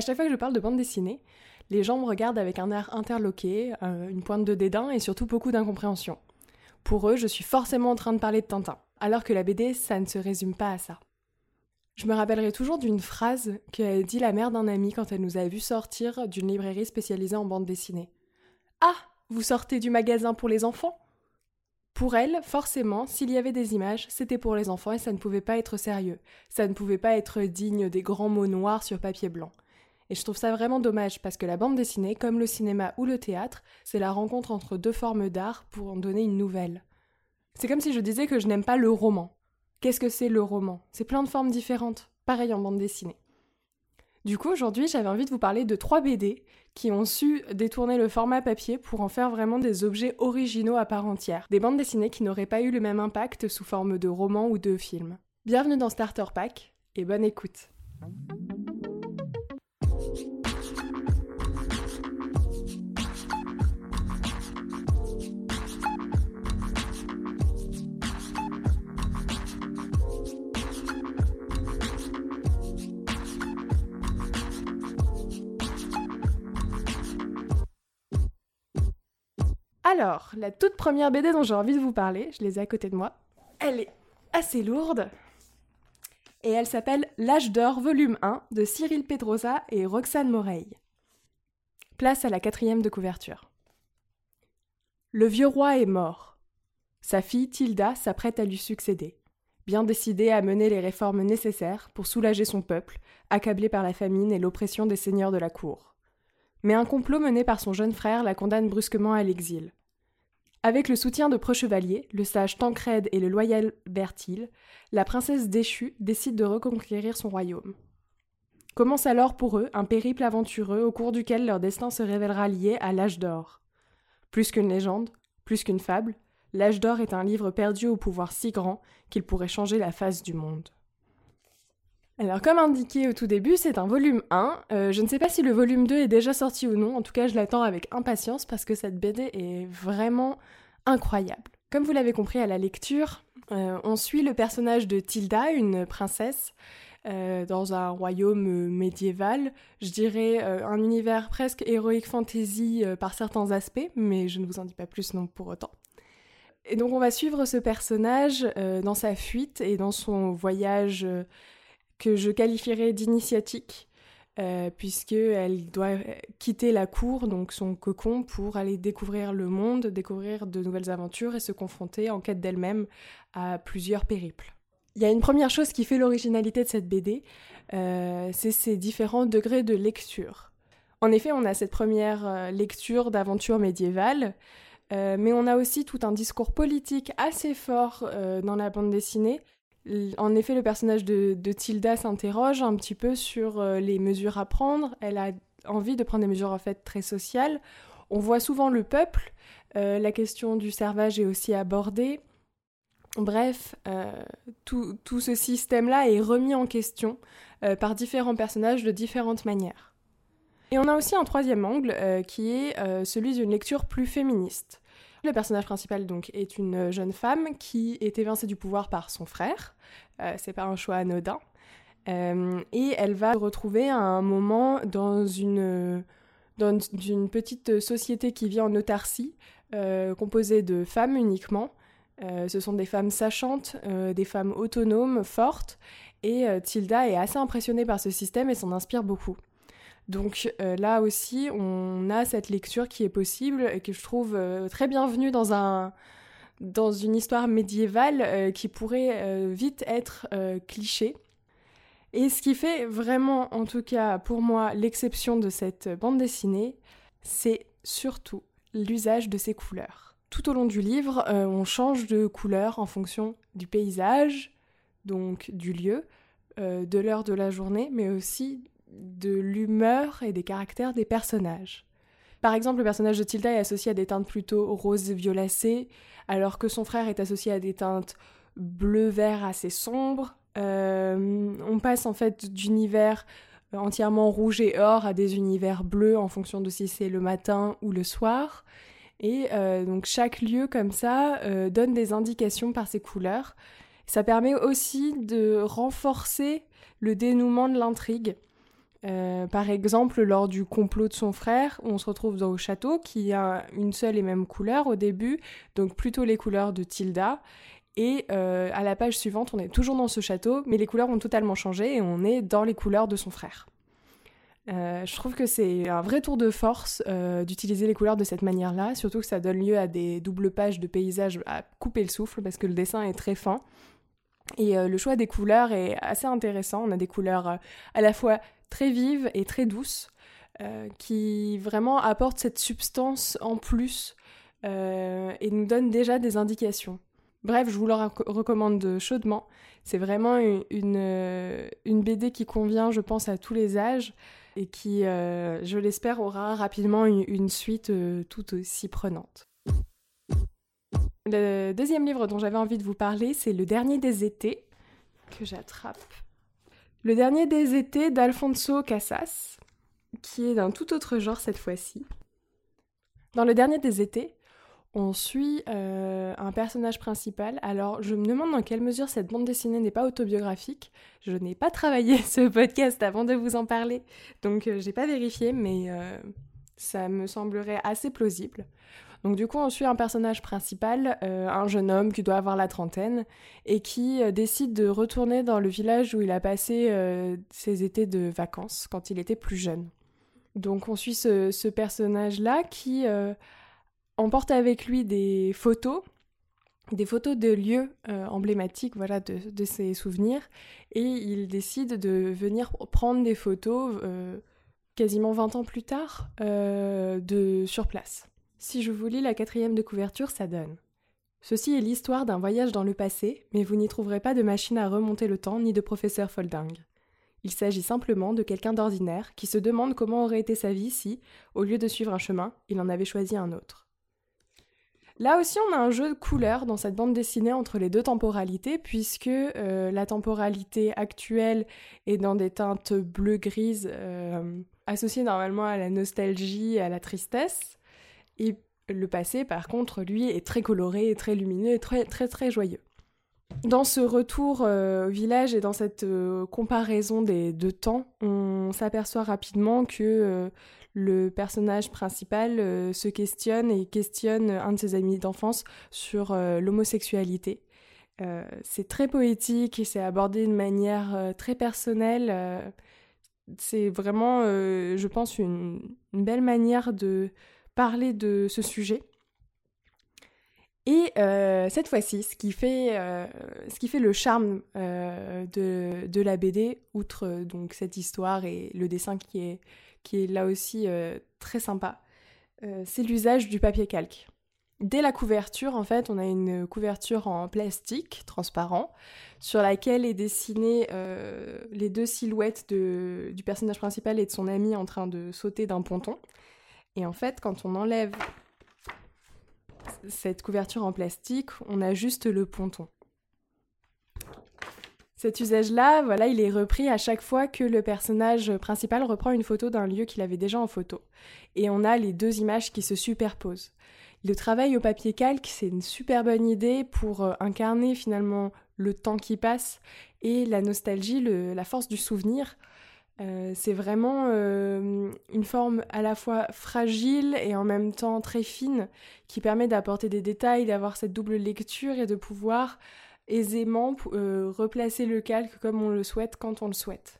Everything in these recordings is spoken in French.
À chaque fois que je parle de bande dessinée, les gens me regardent avec un air interloqué, euh, une pointe de dédain et surtout beaucoup d'incompréhension. Pour eux, je suis forcément en train de parler de Tintin, alors que la BD, ça ne se résume pas à ça. Je me rappellerai toujours d'une phrase qu'a dit la mère d'un ami quand elle nous a vu sortir d'une librairie spécialisée en bande dessinée. Ah, vous sortez du magasin pour les enfants Pour elle, forcément, s'il y avait des images, c'était pour les enfants et ça ne pouvait pas être sérieux. Ça ne pouvait pas être digne des grands mots noirs sur papier blanc. Et je trouve ça vraiment dommage parce que la bande dessinée, comme le cinéma ou le théâtre, c'est la rencontre entre deux formes d'art pour en donner une nouvelle. C'est comme si je disais que je n'aime pas le roman. Qu'est-ce que c'est le roman? C'est plein de formes différentes, pareil en bande dessinée. Du coup, aujourd'hui, j'avais envie de vous parler de trois BD qui ont su détourner le format papier pour en faire vraiment des objets originaux à part entière, des bandes dessinées qui n'auraient pas eu le même impact sous forme de roman ou de film. Bienvenue dans Starter Pack et bonne écoute. Alors, la toute première BD dont j'ai envie de vous parler, je les ai à côté de moi, elle est assez lourde. Et elle s'appelle L'âge d'or, volume 1, de Cyril Pedrosa et Roxane Moreille. Place à la quatrième de couverture. Le vieux roi est mort. Sa fille Tilda s'apprête à lui succéder, bien décidée à mener les réformes nécessaires pour soulager son peuple, accablé par la famine et l'oppression des seigneurs de la cour. Mais un complot mené par son jeune frère la condamne brusquement à l'exil. Avec le soutien de Prechevalier, le sage Tancred et le loyal Bertil, la princesse déchue décide de reconquérir son royaume. Commence alors pour eux un périple aventureux au cours duquel leur destin se révélera lié à l'âge d'or. Plus qu'une légende, plus qu'une fable, l'âge d'or est un livre perdu au pouvoir si grand qu'il pourrait changer la face du monde. Alors comme indiqué au tout début, c'est un volume 1. Euh, je ne sais pas si le volume 2 est déjà sorti ou non, en tout cas je l'attends avec impatience parce que cette BD est vraiment incroyable. Comme vous l'avez compris à la lecture, euh, on suit le personnage de Tilda, une princesse, euh, dans un royaume médiéval, je dirais un univers presque héroïque fantasy par certains aspects, mais je ne vous en dis pas plus non pour autant. Et donc on va suivre ce personnage dans sa fuite et dans son voyage que je qualifierais d'initiatique, euh, puisqu'elle doit quitter la cour, donc son cocon, pour aller découvrir le monde, découvrir de nouvelles aventures et se confronter en quête d'elle-même à plusieurs périples. Il y a une première chose qui fait l'originalité de cette BD, euh, c'est ses différents degrés de lecture. En effet, on a cette première euh, lecture d'aventure médiévale, mais on a aussi tout un discours politique assez fort dans la bande dessinée, en effet, le personnage de, Tilda s'interroge un petit peu sur euh, les mesures à prendre. Elle a envie de prendre des mesures en fait très sociales. On voit souvent le peuple. Euh, la question du servage est aussi abordée. Bref, euh, tout, ce système-là est remis en question par différents personnages de différentes manières. Et on a aussi un troisième angle qui est celui d'une lecture plus féministe. Le personnage principal donc est une jeune femme qui est évincée du pouvoir par son frère. Euh, c'est pas un choix anodin. Euh, et elle va se retrouver à un moment dans une, petite société qui vit en autarcie, euh, composée de femmes uniquement. ce sont des femmes sachantes, des femmes autonomes, fortes, et Tilda est assez impressionnée par ce système et s'en inspire beaucoup. Donc euh, là aussi, on a cette lecture qui est possible et que je trouve euh, très bienvenue dans un dans une histoire médiévale euh, qui pourrait vite être cliché. Et ce qui fait vraiment, en tout cas pour moi, l'exception de cette bande dessinée, c'est surtout l'usage de ces couleurs. Tout au long du livre, on change de couleur en fonction du paysage, donc du lieu, de l'heure de la journée, mais aussi de l'humeur et des caractères des personnages. Par exemple, le personnage de Tilda est associé à des teintes plutôt roses violacées, alors que son frère est associé à des teintes bleu-vert assez sombres. Euh, on passe en fait d'univers entièrement rouge et or à des univers bleus en fonction de si c'est le matin ou le soir. Et euh, donc chaque lieu comme ça euh, donne des indications par ses couleurs. Ça permet aussi de renforcer le dénouement de l'intrigue Euh, par exemple, lors du complot de son frère, on se retrouve dans le château qui a une seule et même couleur au début, donc plutôt les couleurs de Tilda. Et euh, à la page suivante, on est toujours dans ce château, mais les couleurs ont totalement changé et on est dans les couleurs de son frère. Euh, je trouve que c'est un vrai tour de force d'utiliser les couleurs de cette manière-là, surtout que ça donne lieu à des doubles pages de paysages à couper le souffle parce que le dessin est très fin. Et le choix des couleurs est assez intéressant. On a des couleurs à la fois très vive et très douce, euh, qui vraiment apporte cette substance en plus euh, et nous donne déjà des indications. Bref, je vous le recommande chaudement. C'est vraiment une, euh, une, BD qui convient, je pense, à tous les âges et qui, je l'espère, aura rapidement une, une suite tout aussi prenante. Le deuxième livre dont j'avais envie de vous parler, c'est Le dernier des étés, que j'attrape le dernier des étés d'Alfonso Casas, qui est d'un tout autre genre cette fois-ci. Dans le dernier des étés, on suit euh, un personnage principal. Alors, je me demande dans quelle mesure cette bande dessinée n'est pas autobiographique. Je n'ai pas travaillé ce podcast avant de vous en parler, donc euh, j'ai pas vérifié, mais euh, ça me semblerait assez plausible. Donc du coup, on suit un personnage principal, euh, un jeune homme qui doit avoir la trentaine, et qui euh, décide de retourner dans le village où il a passé euh, ses étés de vacances quand il était plus jeune. Donc on suit ce, personnage-là qui emporte avec lui des photos, des photos de lieux emblématiques voilà, de, de, ses souvenirs, et il décide de venir prendre des photos quasiment 20 ans plus tard de, sur place. Si je vous lis la quatrième de couverture, ça donne. Ceci est l'histoire d'un voyage dans le passé, mais vous n'y trouverez pas de machine à remonter le temps ni de professeur folding. Il s'agit simplement de quelqu'un d'ordinaire qui se demande comment aurait été sa vie si, au lieu de suivre un chemin, il en avait choisi un autre. Là aussi, on a un jeu de couleurs dans cette bande dessinée entre les deux temporalités, puisque euh, la temporalité actuelle est dans des teintes bleu-grises euh, associées normalement à la nostalgie à la tristesse, et le passé, par contre, lui, est très coloré, très lumineux et très très très joyeux. Dans ce retour euh, au village et dans cette euh, comparaison des deux temps, on s'aperçoit rapidement que euh, le personnage principal se questionne et questionne un de ses amis d'enfance sur l'homosexualité. c'est très poétique et c'est abordé de manière très personnelle. C'est vraiment, je pense, une, belle manière de parler de ce sujet. Et euh, cette fois-ci, ce, qui fait, euh, le charme euh, de, de, la BD, outre donc cette histoire et le dessin qui est, qui est là aussi très sympa, c'est l'usage du papier calque. Dès la couverture, en fait, on a une couverture en plastique transparent sur laquelle est dessinée les deux silhouettes de, du personnage principal et de son ami en train de sauter d'un ponton. Et en fait, quand on enlève cette couverture en plastique, on a juste le ponton. Cet usage-là, voilà, il est repris à chaque fois que le personnage principal reprend une photo d'un lieu qu'il avait déjà en photo. Et on a les deux images qui se superposent. Le travail au papier calque, c'est une super bonne idée pour euh, incarner finalement le temps qui passe et la nostalgie, la force du souvenir euh, c'est vraiment euh, une forme à la fois fragile et en même temps très fine qui permet d'apporter des détails, d'avoir cette double lecture et de pouvoir aisément replacer le calque comme on le souhaite quand on le souhaite.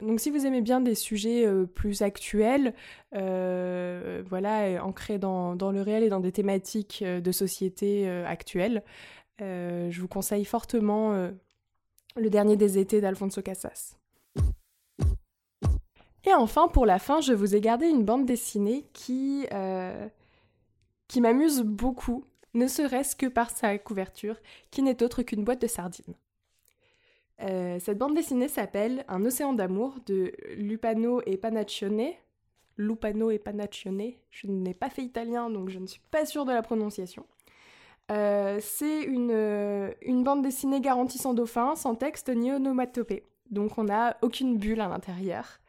Donc si vous aimez bien des sujets plus actuels, voilà, ancrés dans, le réel et dans des thématiques de société actuelles, je vous conseille fortement Le dernier des étés d'Alfonso Casas. Et enfin, pour la fin, je vous ai gardé une bande dessinée euh, qui m'amuse beaucoup, ne serait-ce que par sa couverture, qui n'est autre qu'une boîte de sardines. Euh, cette bande dessinée s'appelle Un océan d'amour de Lupano et Panaccione. Lupano et Panaccione. Je n'ai pas fait italien, donc je ne suis pas sûre de la prononciation. Euh, c'est une, une, bande dessinée garantie sans dauphin, sans texte ni onomatopée. Donc on n'a aucune bulle à l'intérieur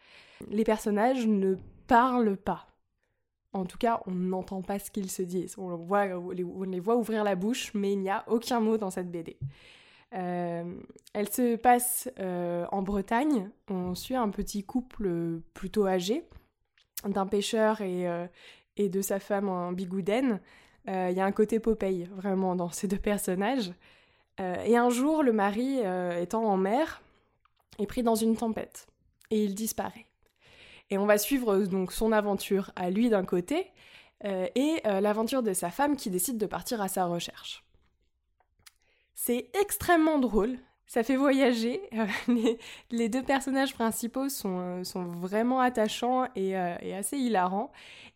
les personnages ne parlent pas. En tout cas, on n'entend pas ce qu'ils se disent. On les voit ouvrir la bouche, mais il n'y a aucun mot dans cette BD. Elle se passe en Bretagne. On suit un petit couple plutôt âgé, d'un pêcheur et, et de sa femme en bigoudaine. Il y a un côté Popeye vraiment dans ces deux personnages. et un jour, le mari, étant en mer, est pris dans une tempête et il disparaît. Et on va suivre donc son aventure à lui d'un côté euh, et euh, l'aventure de sa femme qui décide de partir à sa recherche. C'est extrêmement drôle, ça fait voyager. les, deux personnages principaux sont, euh, sont vraiment attachants et, et, assez hilarants.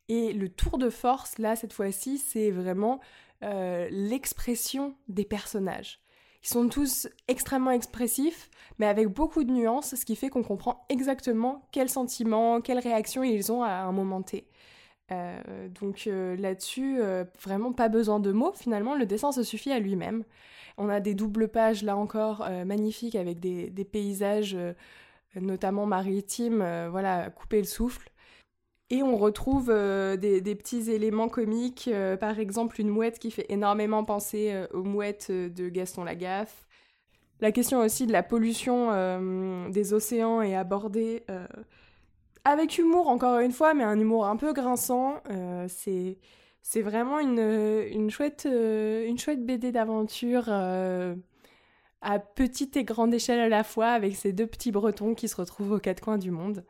Et le tour de force, là, cette fois-ci, c'est vraiment l'expression des personnages. Ils sont tous extrêmement expressifs, mais avec beaucoup de nuances, ce qui fait qu'on comprend exactement quels sentiments, quelles réactions ils ont à un moment T. Euh, donc euh, là-dessus, euh, vraiment pas besoin de mots, finalement, le dessin se suffit à lui-même. On a des doubles pages, là encore, magnifiques, avec des, paysages, notamment maritimes, voilà, couper le souffle. Et on retrouve des, petits éléments comiques, par exemple une mouette qui fait énormément penser aux mouettes de Gaston Lagaffe. La question aussi de la pollution des océans est abordée avec humour, encore une fois, mais un humour un peu grinçant. c'est c'est vraiment une, une, chouette, une chouette BD d'aventure à petite et grande échelle à la fois, avec ces deux petits bretons qui se retrouvent aux quatre coins du monde.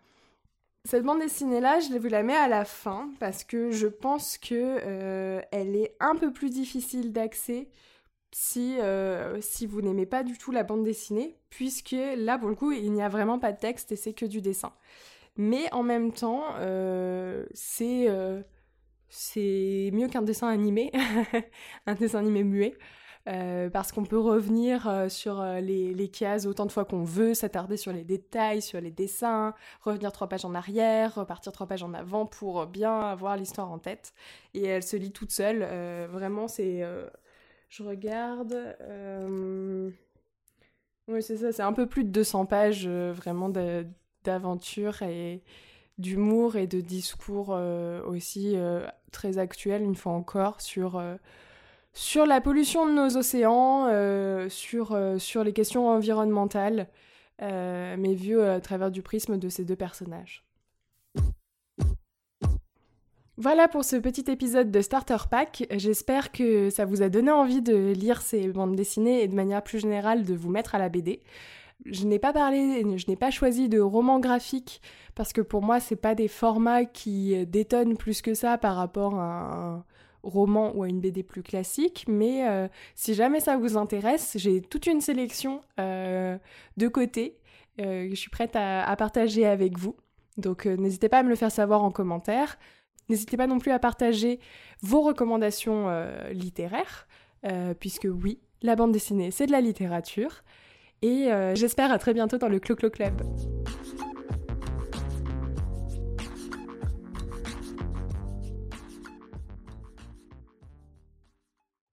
Cette bande dessinée-là, je vous la mets à la fin parce que je pense que euh, elle est un peu plus difficile d'accès si, euh, si vous n'aimez pas du tout la bande dessinée, puisque là, pour le coup, il n'y a vraiment pas de texte et c'est que du dessin. Mais en même temps, euh, c'est c'est mieux qu'un dessin animé, un dessin animé muet. Euh, parce qu'on peut revenir euh, sur euh, les, les, cases autant de fois qu'on veut, s'attarder sur les détails, sur les dessins, revenir trois pages en arrière, repartir trois pages en avant pour bien avoir l'histoire en tête. Et elle se lit toute seule. vraiment, c'est... je regarde... Oui, c'est ça, c'est un peu plus de 200 pages vraiment d'aventure et d'humour et de discours aussi très actuels, une fois encore, sur sur la pollution de nos océans, euh, sur, euh, les questions environnementales, euh, mais vu à travers du prisme de ces deux personnages. Voilà pour ce petit épisode de Starter Pack. J'espère que ça vous a donné envie de lire ces bandes dessinées et de manière plus générale de vous mettre à la BD. Je n'ai pas parlé, je n'ai pas choisi de romans graphiques parce que pour moi, c'est pas des formats qui détonnent plus que ça par rapport à un, roman ou à une BD plus classique, mais euh, si jamais ça vous intéresse, j'ai toute une sélection euh, de côtés euh, que je suis prête à, partager avec vous. Donc n'hésitez pas à me le faire savoir en commentaire. N'hésitez pas non plus à partager vos recommandations littéraires, puisque oui, la bande dessinée, c'est de la littérature. Et j'espère à très bientôt dans le Clo-Clo Club.